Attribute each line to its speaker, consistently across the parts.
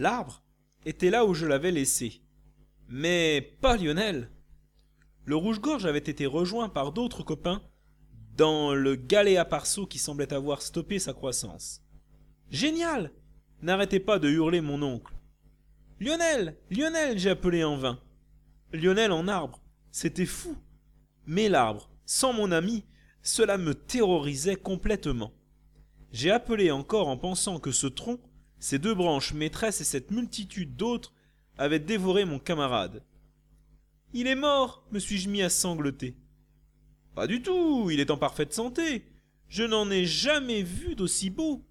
Speaker 1: L'arbre était là où je l'avais laissé. Mais pas Lionel. Le rouge-gorge avait été rejoint par d'autres copains dans le galet à parceau qui semblait avoir stoppé sa croissance. Génial n'arrêtait pas de hurler mon oncle. Lionel Lionel j'ai appelé en vain. Lionel en arbre, c'était fou. Mais l'arbre, sans mon ami, cela me terrorisait complètement. J'ai appelé encore en pensant que ce tronc, ces deux branches maîtresses et cette multitude d'autres avaient dévoré mon camarade. Il est mort, me suis-je mis à sangloter. Pas du tout, il est en parfaite santé. Je n'en ai jamais vu d'aussi beau,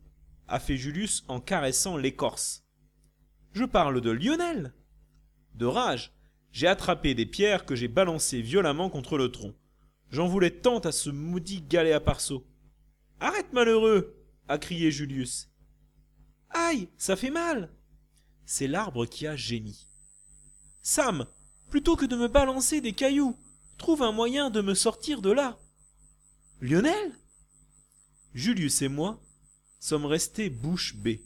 Speaker 1: a fait Julius en caressant l'écorce. Je parle de Lionel. De rage, j'ai attrapé des pierres que j'ai balancées violemment contre le tronc. J'en voulais tant à ce maudit galet à parceau. Arrête, malheureux a crié Julius. Aïe, ça fait mal C'est l'arbre qui a gémi. Sam, plutôt que de me balancer des cailloux, trouve un moyen de me sortir de là. Lionel? Julius et moi sommes restés bouche bée.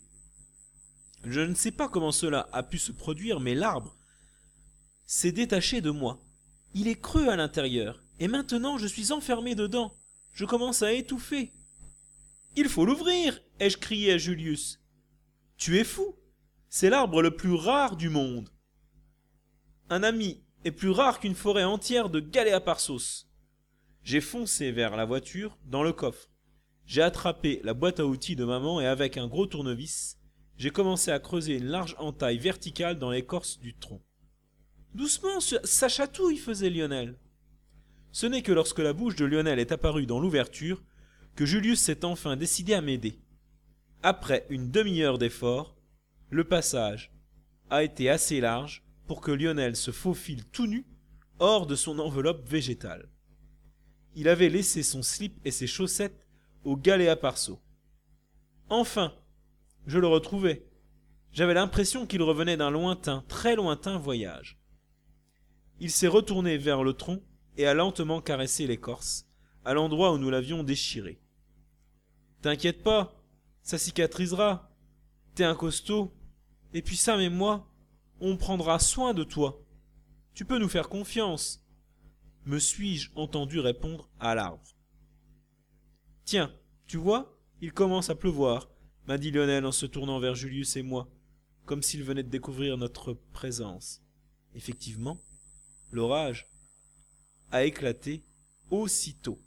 Speaker 1: Je ne sais pas comment cela a pu se produire, mais l'arbre s'est détaché de moi. Il est creux à l'intérieur, et maintenant je suis enfermé dedans. Je commence à étouffer. Il faut l'ouvrir ai-je crié à Julius. Tu es fou C'est l'arbre le plus rare du monde. Un ami est plus rare qu'une forêt entière de galéaparsos. J'ai foncé vers la voiture, dans le coffre. J'ai attrapé la boîte à outils de maman et avec un gros tournevis, j'ai commencé à creuser une large entaille verticale dans l'écorce du tronc. Doucement, ça chatouille, faisait Lionel. Ce n'est que lorsque la bouche de Lionel est apparue dans l'ouverture que Julius s'est enfin décidé à m'aider. Après une demi-heure d'effort, le passage a été assez large pour que Lionel se faufile tout nu hors de son enveloppe végétale. Il avait laissé son slip et ses chaussettes au galéa parceau. Enfin, je le retrouvais. J'avais l'impression qu'il revenait d'un lointain, très lointain voyage. Il s'est retourné vers le tronc et a lentement caressé l'écorce, à l'endroit où nous l'avions déchiré. T'inquiète pas, ça cicatrisera. T'es un costaud. Et puis Sam et moi, on prendra soin de toi. Tu peux nous faire confiance. Me suis-je entendu répondre à l'arbre. Tiens, tu vois, il commence à pleuvoir, m'a dit Lionel en se tournant vers Julius et moi, comme s'il venait de découvrir notre présence. Effectivement, l'orage a éclaté aussitôt.